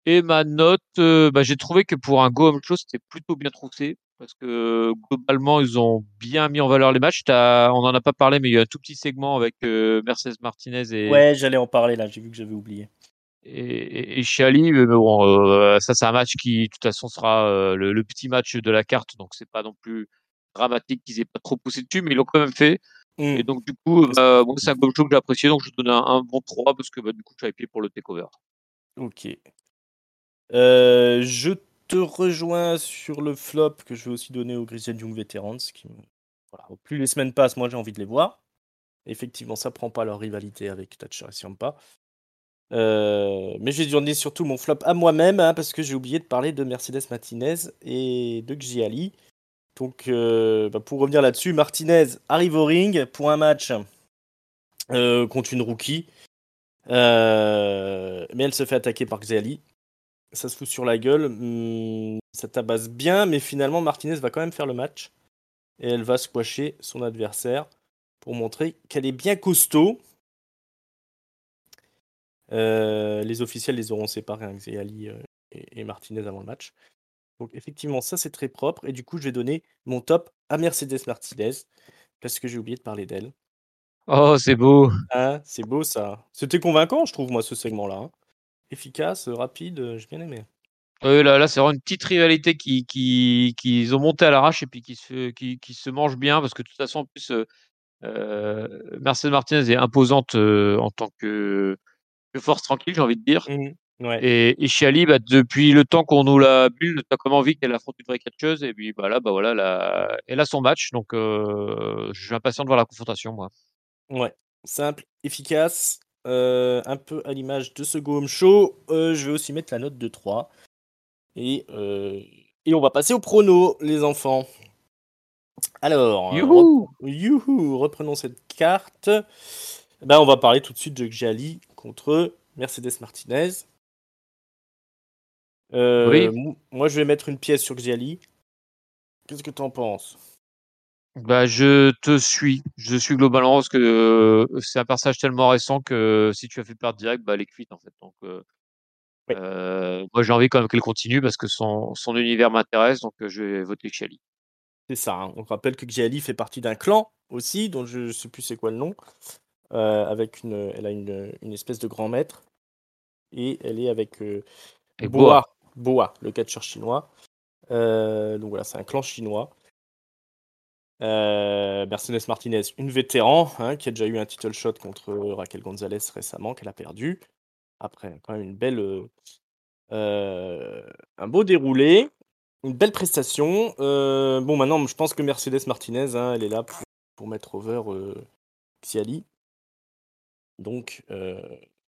Et ma note, heu, bah, j'ai trouvé que pour un Go Home Show, c'était plutôt bien troussé parce que globalement, ils ont bien mis en valeur les matchs. On en a pas parlé, mais il y a un tout petit segment avec, heu, Mercedes Martinez et Ouais, j'allais en parler là, j'ai vu que j'avais oublié. Et et Shally, mais bon, heu, ça c'est un match qui, de toute façon, sera, heu, le le petit match de la carte, donc c'est pas non plus dramatique qu'ils aient pas trop poussé dessus, mais ils l'ont quand même fait et Mmh. donc du coup, C'est ça. bah, moi c'est un Go Home Show que j'ai apprécié, donc je donne un un bon 3 parce que, bah, du coup, suis hypé pour le takeover. OK. Heu, je te rejoins sur le flop que je vais aussi donner aux Grizzled Young Veterans qui voilà, plus les semaines passent, moins j'ai envie de les voir. Effectivement, ça prend pas leur rivalité avec Thatcher et Ciampa. Heu, mais je vais donner surtout mon flop à moi-même, hein, parce que j'ai oublié de parler de Mercedes Martinez et de Xia Li. Donc, heu, bah, pour revenir là-dessus, Martinez arrive au ring pour un match, heu, contre une rookie. Heu, mais elle se fait attaquer par Xia Li. Ça se fout sur la gueule, mmh, ça tabasse bien, mais finalement Martinez va quand même faire le match et elle va squasher son adversaire pour montrer qu'elle est bien costaud. Heu, les officiels les auront séparés, hein, Xia Li, heu, et et Martinez avant le match. Donc effectivement, ça c'est très propre et du coup, je vais donner mon top à Mercedes Martinez parce que j'ai oublié de parler d'elle. Oh, c'est beau! Hein, c'est beau ça. C'était convaincant, je trouve, moi, ce segment-là, hein. Efficace, rapide, heu, j'ai bien aimé. Oui, là là, c'est vraiment une petite rivalité qui qui qu'ils ont montée à l'arrache et puis qui se qui qui se mange bien parce que de toute façon, en plus, Mercedes Martinez est imposante, en tant que force tranquille, j'ai envie de dire Mmh Ouais. et et bah, depuis le temps qu'on nous la bulle, tu as comme envie qu'elle affronte une vraie catcheuse et puis, bah, là, bah, voilà, elle a elle a son match donc heu, je suis impatient de voir la confrontation, moi. Ouais. Simple, efficace, heu, un peu à l'image de ce Go Home Show. Je vais aussi mettre la note de 3 et heu et on va passer au prono, les enfants. Alors, Youhou! Reprenons cette carte. Bah, on va parler tout de suite de Xia Li contre Mercedes Martinez. Heu, Oui. moi, je vais mettre une pièce sur Xia Li. Qu'est-ce que tu en penses? Bah, je te suis. Je suis globalement parce que, heu, c'est un personnage tellement récent que si tu as fait perdre direct, bah, elle est cuite, en fait, donc Oui. moi, j'ai envie quand même qu'elle continue parce que son son univers m'intéresse, donc je vais voter Xia Li. C'est ça, hein. On rappelle que Xia Li fait partie d'un clan aussi, dont je sais plus c'est quoi le nom, avec une, elle a une, une espèce de grand maître et elle est avec, Et Boa. Boa, le catcheur chinois. Heu, donc voilà, c'est un clan chinois. Mercedes Martinez, une vétéran, hein, qui a déjà eu un title shot contre Raquel Gonzalez récemment, qu'elle a perdu. Après quand même une belle, un beau déroulé, une belle prestation. Bon maintenant, je pense que Mercedes Martinez, hein, elle est là pour pour mettre over, heu, Xia Li. Donc heu,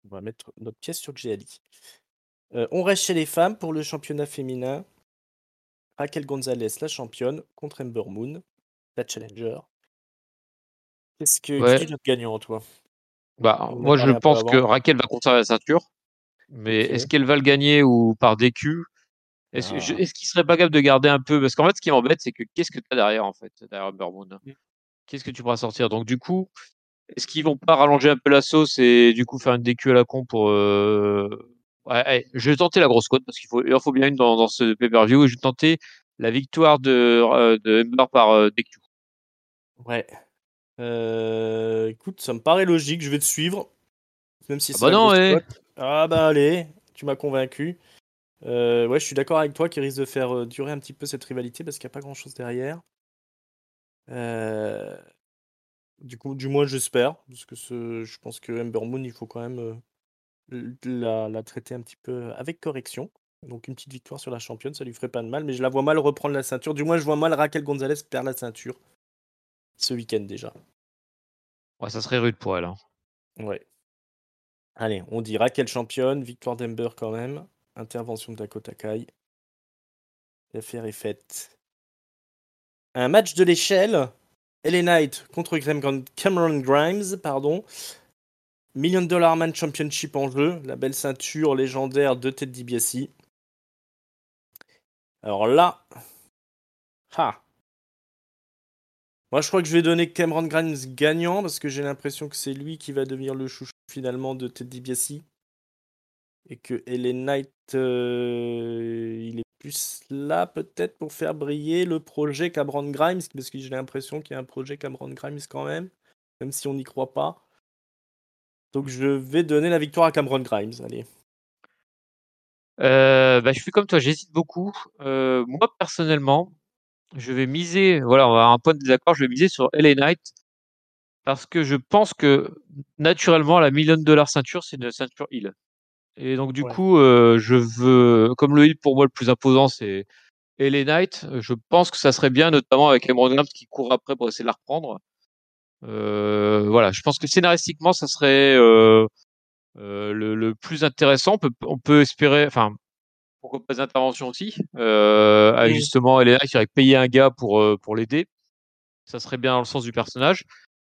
on va mettre notre pièce sur Xia Li. Heu, on reste chez les femmes pour le championnat féminin. Raquel Gonzalez, la championne, contre Ember Moon. la challenger. Qu'est-ce que Ouais. qui est notre gagnant, toi? Bah, On moi, je pense que. Raquel va conserver la ceinture. Mais est-ce qu'elle va le gagner ou par DQ Est-ce Ah. est-ce qu'il serait pas capable de garder un peu? Parce qu'en fait, ce qui m'embête, c'est que qu'est-ce que tu as derrière, en fait, derrière Ember Moon? Mm. Qu'est-ce que tu pourras sortir? Donc, du coup, est-ce qu'ils vont pas rallonger un peu la sauce et du coup faire une DQ à la con pour. euh, Ouais, allez, je vais tenter la grosse cote parce qu'il faut, il en faut bien une dans, dans ce pay-per-view et je vais tenter la victoire de, euh, de Ember par euh, DQ. Ouais. Écoute, ça me paraît logique, je vais te suivre. Même si Ah c'est bah non, cote. Ah bah allez, tu m'as convaincu. Euh, ouais, je suis d'accord avec toi qu'il risque de faire durer un petit peu cette rivalité parce qu'il n'y a pas grand chose derrière. Euh, Du coup, du moins j'espère, parce que ce- je pense que Ember Moon, il faut quand même euh, la, la traiter un petit peu avec correction. Donc une petite victoire sur la championne, ça lui ferait pas de mal, mais je la vois mal reprendre la ceinture. Du moins, je vois mal Raquel Gonzalez perdre la ceinture ce week-end déjà. Ouais, ça serait rude pour elle. hein. Ouais. Allez, on dit Raquel championne, victoire d'Ember quand même, intervention de Dakota Kai. L'affaire est faite. Un match de l'échelle. LA Knight contre Cameron Grimes, pardon. Million Dollar Man Championship en jeu, la belle ceinture légendaire de Ted DiBiase. Alors là, ha. Moi, je crois que je vais donner Cameron Grimes gagnant parce que j'ai l'impression que c'est lui qui va devenir le chouchou finalement de Ted DiBiase. Et que LA Knight, euh, il est là peut-être pour faire briller le projet Cameron Grimes parce que j'ai l'impression qu'il y a un projet Cameron Grimes quand même, même si on n'y croit pas. Donc je vais donner la victoire à Cameron Grimes. Allez. Euh, bah, je suis comme toi, j'hésite beaucoup. Euh, moi, personnellement, je vais miser, voilà, on va avoir un point de désaccord, je vais miser sur LA Knight parce que je pense que naturellement, la million dollar ceinture, c'est une ceinture heal. Et donc, du Ouais. coup, euh, je veux, comme le heal pour moi le plus imposant, c'est LA Knight. Je pense que ça serait bien, notamment avec Grimes qui court après pour essayer de la reprendre. Euh, voilà, je pense que scénaristiquement, ça serait euh, euh, le, le plus intéressant. On peut, on peut espérer, enfin, pourquoi pas des interventions aussi, euh, avec Mm. justement Elena qui aurait payé un gars pour, euh, pour l'aider. Ça serait bien dans le sens du personnage.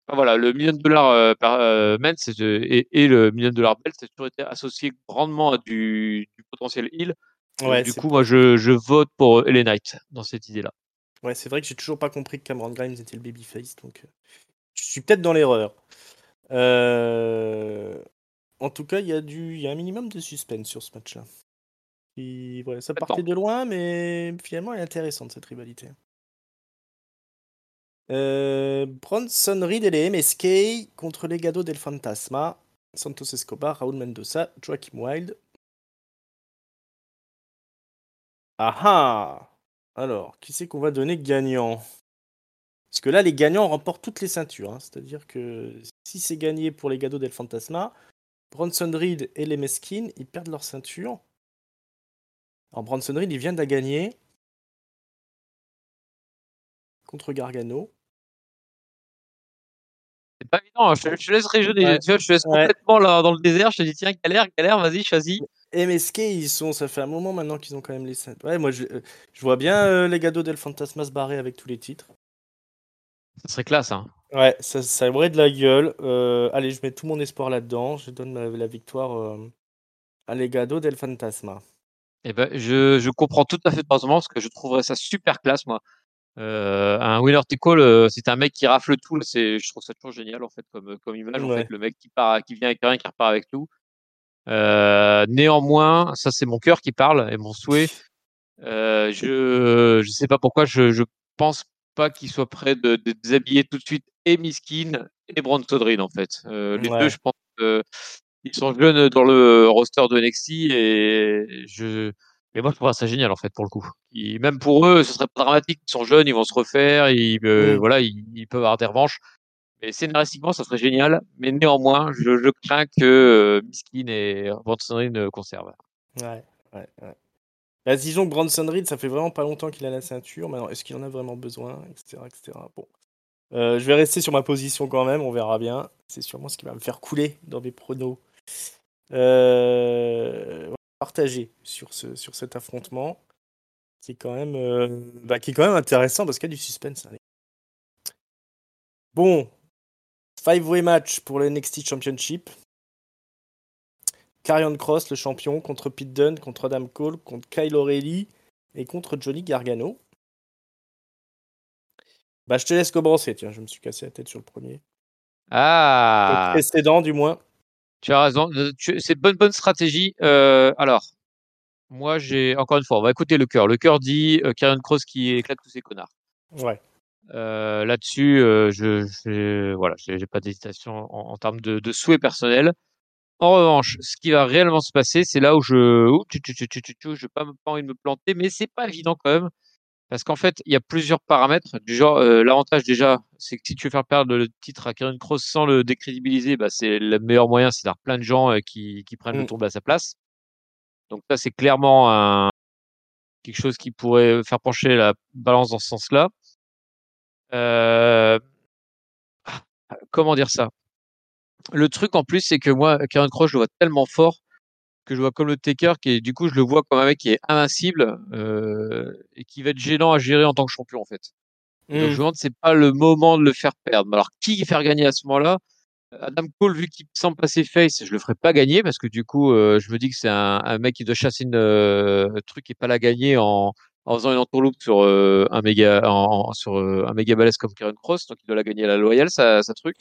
Voilà, le million de dollars euh, par euh, men et, et le million de dollars belt, c'est toujours été associé grandement à du, du potentiel heal. Ouais, du coup, moi, je, je vote pour euh, LA Knight dans cette idée-là. ouais, c'est vrai que j'ai toujours pas compris que Cameron Grimes était le babyface, donc euh, je suis peut-être dans l'erreur. Euh, En tout cas, il y a du, y a un minimum de suspense sur ce match-là. Et voilà, ça partait de loin, mais finalement, elle est intéressante cette rivalité. Bronson Reed et les MSK contre les Gado del Fantasma, Santos Escobar, Raúl Mendoza, Joaquim Wild. Ah ah Alors, qui c'est qu'on va donner gagnant? Parce que là, les gagnants remportent toutes les ceintures. hein. C'est-à-dire que si c'est gagné pour les Gado del Fantasma, Bronson Reed et les Mesquines, ils perdent leur ceinture. Alors, Bronson Reed, il vient de la gagner contre Gargano. C'est pas évident, hein, je, te- je te laisse. Ouais. Tu vois, je te laisse Ouais. complètement là, dans le désert. Je te dis, tiens, galère, galère, vas-y, choisis. MSK, ils sont, ça fait un moment maintenant qu'ils ont quand même les. Ouais, moi, je, euh, je vois bien euh, les Gado del Fantasma se barrer avec tous les titres. Ça serait classe, hein. Ouais, ça, ça aurait de la gueule. Euh, allez, je mets tout mon espoir là-dedans. Je donne la victoire euh, à Legado del Fantasma. Eh ben, je, je comprends tout à fait ton parce que je trouverais ça super classe, moi. Euh, un winner take all, euh, c'est un mec qui rafle tout. C'est, je trouve ça toujours génial en fait comme, comme image. En Ouais. fait, le mec qui part, qui vient avec rien, qui repart avec tout. Euh, néanmoins, ça c'est mon cœur qui parle et mon souhait. Euh, je, je sais pas pourquoi, je, je pense pas qu'il soit prêt de, de déshabiller tout de suite et Miskin et Reed en fait. Les Ouais. deux, je pense. ils sont jeunes dans le roster de NXT et je mais moi je trouve ça génial en fait pour le coup. Même pour eux, ce serait pas dramatique. Ils sont jeunes, ils vont se refaire, ils euh, voilà, ils, ils peuvent avoir des revanches. Mais scénaristiquement, ça serait génial. Mais néanmoins, je, je crains que euh, Miskin et Bronson Reed ne conservent. Ouais, ouais, ouais. Bah, disons que Bronson Reed, ça fait vraiment pas longtemps qu'il a la ceinture. Maintenant, est-ce qu'il en a vraiment besoin, etc., etc. Bon. Euh, je vais rester sur ma position quand même, on verra bien. C'est sûrement ce qui va me faire couler dans mes pronos. Euh, partager sur, ce, sur cet affrontement qui est quand même, euh, bah, qui est quand même intéressant parce qu'il y a du suspense. allez. Bon, five-way match pour le NXT Championship. Karrion Cross, le champion, contre Pete Dunne, contre Adam Cole, contre Kyle O'Reilly et contre Johnny Gargano. Bah, je te laisse commencer, tiens, je me suis cassé la tête sur le premier. Ah Le précédent, du moins. Tu as raison. euh, C'est bonne bonne stratégie. Euh, alors, moi j'ai encore une fois, on va écouter le cœur. Le cœur dit euh, Karrion Cross qui éclate tous ces connards. Ouais. Euh, Là-dessus, je, je voilà, j'ai pas d'hésitation en, en termes de, de souhait personnel. En revanche, ce qui va réellement se passer, c'est là où je, ouh, tu, tu, pas, pas envie de me planter, mais c'est pas évident quand même. Parce qu'en fait, il y a plusieurs paramètres. Du genre, euh, l'avantage déjà, c'est que si tu veux faire perdre le titre à Karen Cross sans le décrédibiliser, bah, c'est le meilleur moyen, c'est d'avoir plein de gens euh, qui, qui prennent le Mm. tournoi à sa place. Donc ça, c'est clairement un, quelque chose qui pourrait faire pencher la balance dans ce sens-là. Euh, comment dire ça? Le truc en plus, c'est que moi, Karen Cross, je le vois tellement fort que je vois comme le Taker, qui est, du coup, je le vois comme un mec qui est invincible euh, et qui va être gênant à gérer en tant que champion, en fait. Donc je Mm. me demande, c'est pas le moment de le faire perdre. Alors qui faire gagner à ce moment-là? Adam Cole, vu qu'il semble passer face, je le ferai pas gagner parce que du coup, euh, je me dis que c'est un, un mec qui doit chasser une, euh, un truc et pas la gagner en, en faisant une entourloupe sur euh, un méga en, sur euh, un méga balèze comme Karen Cross, donc il doit la gagner à la loyale, ça, ça truc.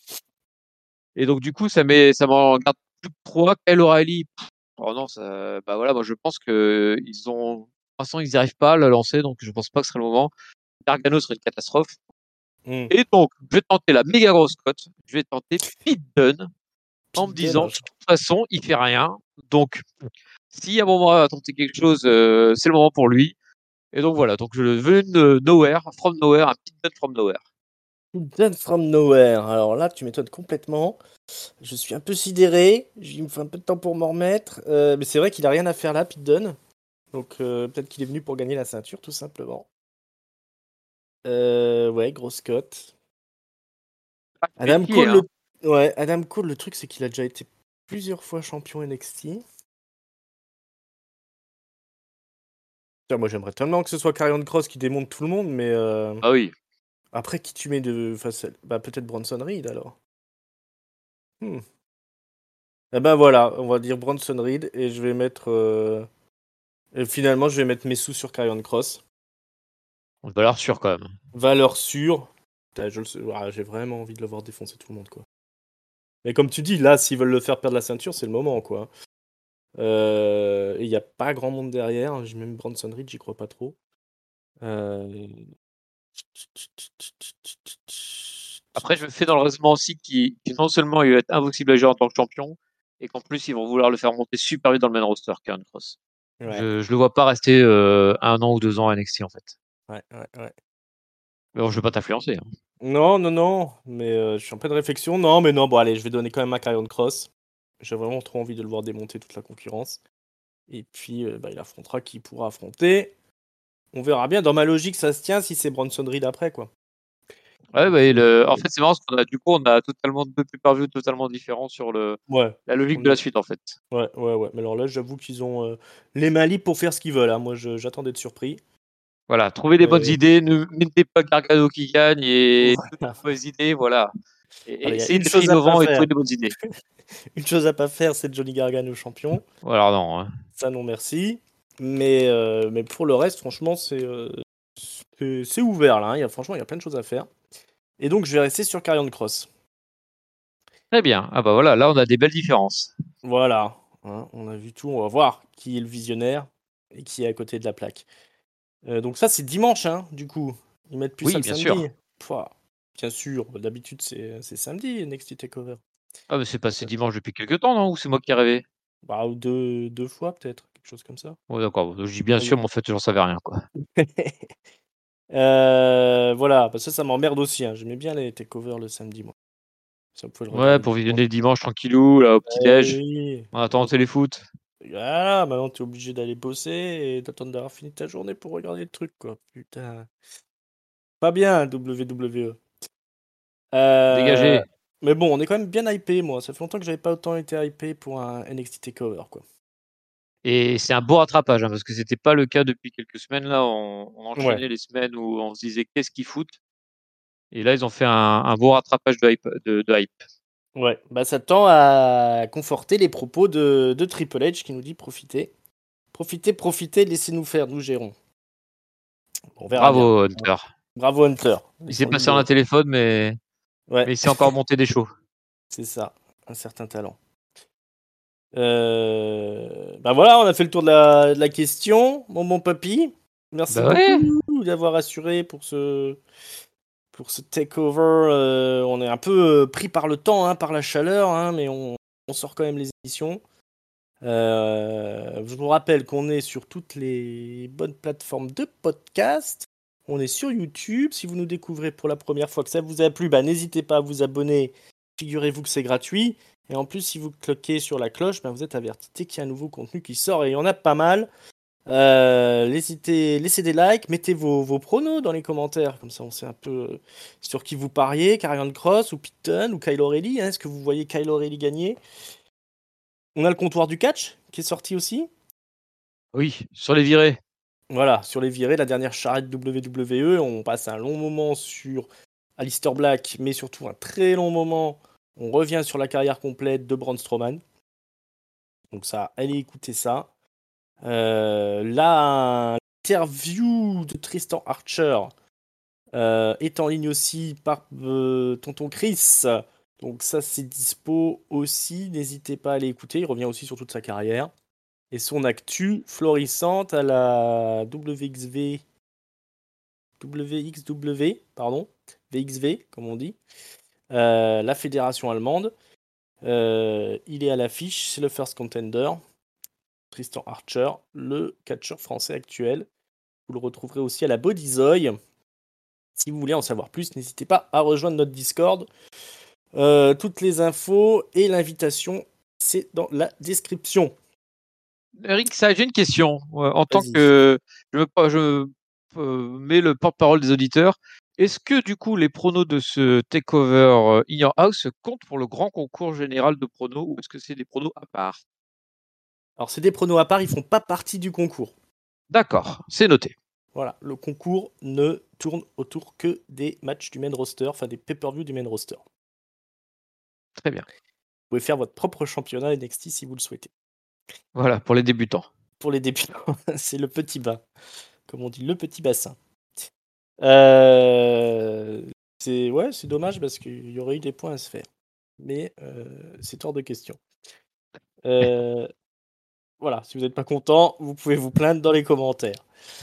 Et donc du coup, ça met, ça m'en garde plus que trois. Kyle O'Reilly, oh non, ça, bah voilà, moi je pense que ils ont, de toute façon, ils n'y arrivent pas à le lancer, donc je pense pas que ce serait le moment. Gargano serait une catastrophe. Mm. Et donc, je vais tenter la méga grosse cote. Je vais tenter Pete Dunne en me disant, de toute façon, il fait rien. Donc, si à un moment il va tenter quelque chose, euh, c'est le moment pour lui. Et donc voilà, donc je veux de nowhere, from nowhere, un Pete Dunne from nowhere. Done from nowhere. Alors là, tu m'étonnes complètement. Je suis un peu sidéré. Il me faut un peu de temps pour m'en remettre. Euh, mais c'est vrai qu'il a rien à faire là, Pete Dunne. Donc euh, peut-être qu'il est venu pour gagner la ceinture, tout simplement. Euh, ouais, grosse cote. Adam Méfier, Cole, hein. le... ouais, Adam Cole, le truc c'est qu'il a déjà été plusieurs fois champion NXT. Moi j'aimerais tellement que ce soit Karrion Cross qui démonte tout le monde, mais euh, Ah oui. Après qui tu mets de face, bah peut-être Bronson Reed alors. Hmm. Eh ben voilà, on va dire Bronson Reed et je vais mettre. euh, Et finalement, je vais mettre mes sous sur Karrion Cross. On va l'air sûr quand même. Valeur sûre. Putain, je le ah, J'ai vraiment envie de le voir défoncer tout le monde, quoi. Mais comme tu dis, là, s'ils veulent le faire perdre la ceinture, c'est le moment, quoi. Euh, et il n'y a pas grand monde derrière. Même Bronson Reed, j'y crois pas trop. Euh, Après, je me fais dans le raisonnement aussi qui non seulement il va être impossible à gérer en tant que champion, et qu'en plus ils vont vouloir le faire monter super vite dans le main roster, Karen Cross. Ouais, Je, je le vois pas rester euh, un an ou deux ans à NXT en fait. ouais, ouais, ouais. Mais bon, je veux pas t'influencer. hein. Non, non, non, mais euh, je suis en pleine réflexion. Non, mais non, bon, allez, je vais donner quand même à Karrion Cross. J'ai vraiment trop envie de le voir démonter toute la concurrence. Et puis, euh, bah, il affrontera qui pourra affronter. On verra bien. Dans ma logique, ça se tient si c'est Bronson Reed après, quoi. Ouais, bah, le... en fait, c'est marrant parce qu'on a du coup, on a totalement deux pay-per-view totalement différents sur le Ouais, la logique de la suite en fait. ouais, ouais, ouais. Mais alors là, j'avoue qu'ils ont euh, les mains libres pour faire ce qu'ils veulent. hein. Moi, je- j'attends d'être surpris. Voilà, trouvez des bonnes idées, ne mettez pas Gargano qui gagne et Voilà. mauvaises idées, voilà. Et, Voilà, il y a essayez innovant et trouver des bonnes idées. Une chose à pas faire, c'est Johnny Gargano champion. Voilà, non. hein. Ça, non, merci. Mais, euh, mais pour le reste, franchement, c'est euh, c'est- ouvert là. hein. Il y a, franchement, il y a plein de choses à faire. Et donc, je vais rester sur Carrion Cross. Très bien. Ah bah voilà, là on a des belles différences. Voilà. Hein, on a vu tout. On va voir qui est le visionnaire et qui est à côté de la plaque. Euh, donc, ça, c'est dimanche, hein, du coup. Ils mettent plus Oui, ça bien samedi. sûr. Pouah. Bien sûr. D'habitude, c'est samedi, NXT TakeOver. Ah mais c'est passé dimanche depuis quelques temps, non? Ou c'est moi qui ai rêvé? Bah, deux, deux fois, peut-être. Quelque chose comme ça. Ouais, d'accord. Je dis bien sûr, oui. mais en fait, j'en savais rien, quoi. Euh, voilà, parce que ça, ça m'emmerde aussi. hein. J'aimais bien les takeovers le samedi, moi. Ça, le Ouais, pour visionner le dimanche tranquillou, là, au petit-déj, Eh oui. en attendant le téléfoot. Voilà, maintenant t'es obligé d'aller bosser et d'attendre d'avoir fini ta journée pour regarder le truc, quoi. Putain. Pas bien, WWE. Euh, Dégagé. Mais bon, on est quand même bien hypé, moi. Ça fait longtemps que j'avais pas autant été hypé pour un NXT Takeover, quoi. Et c'est un beau rattrapage, hein, parce que c'était pas le cas depuis quelques semaines. Là, on, on enchaînait Ouais. les semaines où on se disait qu'est-ce qu'ils foutent? Et là, ils ont fait un, un beau rattrapage de hype. De, de hype. Ouais, bah ça tend à conforter les propos de, de Triple H qui nous dit profitez. Profitez, profitez, laissez-nous faire, nous gérons. On verra Bravo, bien. Hunter. Bravo, Hunter. Il s'est passé en un téléphone, mais... Ouais. mais il s'est encore monté des shows. C'est ça, un certain talent. Euh... Ben voilà, on a fait le tour de la, de la question, mon bon papy. Merci bah beaucoup ouais. d'avoir assuré pour ce, pour ce takeover. Euh, on est un peu euh, pris par le temps, hein, par la chaleur, hein, mais on, on, sort quand même les émissions. Euh, je vous rappelle qu'on est sur toutes les bonnes plateformes de podcast. On est sur YouTube. Si vous nous découvrez pour la première fois que ça vous a plu, bah, n'hésitez pas à vous abonner. Figurez-vous que c'est gratuit. Et en plus, si vous cliquez sur la cloche, bah, vous êtes averti qu'il y a un nouveau contenu qui sort. Et il y en a pas mal. Euh, laissez, laissez, des likes, mettez vos, vos, pronos dans les commentaires, comme ça on sait un peu sur qui vous pariez, Carrion Cross ou Pitton ou Kyle O'Reilly. Hein, Est-ce que vous voyez Kyle O'Reilly gagner? On a le comptoir du catch qui est sorti aussi? Oui, sur les virées. Voilà, sur les virées, la dernière charrette WWE. On passe un long moment sur Alistair Black, mais surtout un très long moment. On revient sur la carrière complète de Braun Strowman. Donc ça, allez écouter ça. Euh, l'interview de Tristan Archer euh, est en ligne aussi par euh, Tonton Chris. Donc ça, c'est dispo aussi. N'hésitez pas à aller écouter. Il revient aussi sur toute sa carrière. Et son actu florissante à la WXV. WXW, pardon. VXV, comme on dit. Euh, la fédération allemande. Euh, il est à l'affiche, c'est le first contender. Tristan Archer, le catcheur français actuel. Vous le retrouverez aussi à la Bodyzoy. Si vous voulez en savoir plus, n'hésitez pas à rejoindre notre Discord. Euh, toutes les infos et l'invitation, c'est dans la description. Eric, ça, j'ai une question. En tant que je, me, je mets le porte-parole des auditeurs, est-ce que du coup les pronos de ce takeover in your house comptent pour le grand concours général de pronos ou est-ce que c'est des pronos à part? Alors, c'est des pronos à part, ils font pas partie du concours. D'accord, c'est noté. Voilà, le concours ne tourne autour que des matchs du main roster, enfin des pay-per-view du main roster. Très bien. Vous pouvez faire votre propre championnat NXT si vous le souhaitez. Voilà, pour les débutants. Pour les débutants, c'est le petit bas, comme on dit, le petit bassin. Euh, c'est ouais, c'est dommage parce qu'il y aurait eu des points à se faire, mais euh, c'est hors de question. Euh, voilà, si vous n'êtes pas content, vous pouvez vous plaindre dans les commentaires.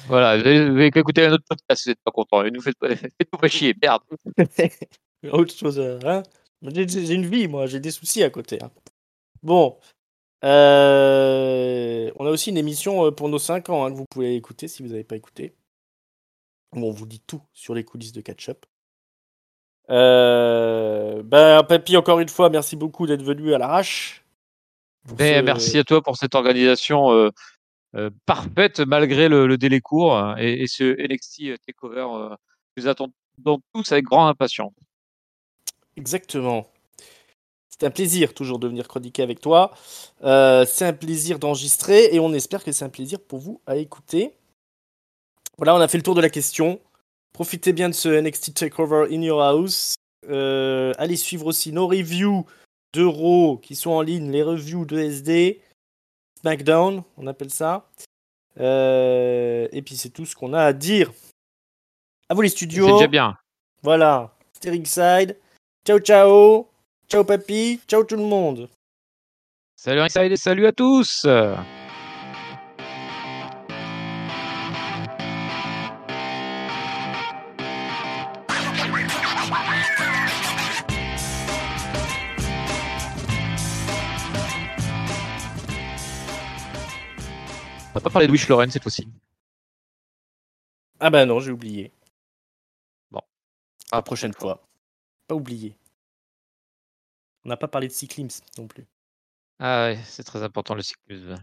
Voilà, vous avez écouter un autre podcast si vous n'êtes pas content. Et nous faites, faites-nous pas chier, merde. Autre chose, hein J'ai une vie, moi, j'ai des soucis à côté. Hein. Bon. Euh... On a aussi une émission pour nos 5 ans hein, que vous pouvez écouter si vous n'avez pas écouté. On vous dit tout sur les coulisses de catch-up. Euh... Ben, Papy, encore une fois, merci beaucoup d'être venu à l'arrache. Ben, ce... Merci à toi pour cette organisation euh, euh, parfaite malgré le, le délai court hein, et, et, ce NXT Takeover euh, nous attendons tous avec grande impatience. Exactement. C'est un plaisir toujours de venir chroniquer avec toi. Euh, c'est un plaisir d'enregistrer et on espère que c'est un plaisir pour vous à écouter. Voilà, on a fait le tour de la question. Profitez bien de ce NXT Takeover in your house. Euh, allez suivre aussi nos reviews d'euros qui sont en ligne, les reviews de SD, SmackDown, on appelle ça. Euh, et puis c'est tout ce qu'on a à dire. À vous les studios. C'est déjà bien. Voilà. C'était Ringside. Ciao ciao. Ciao papy. Ciao tout le monde. Salut Ringside et salut à tous. Va pas parler de Wish Lauren cette fois-ci. Ah bah non, j'ai oublié. Bon. À la prochaine fois. Pas oublié. On n'a pas parlé de cyclisme non plus. Ah ouais, c'est très important le cyclisme.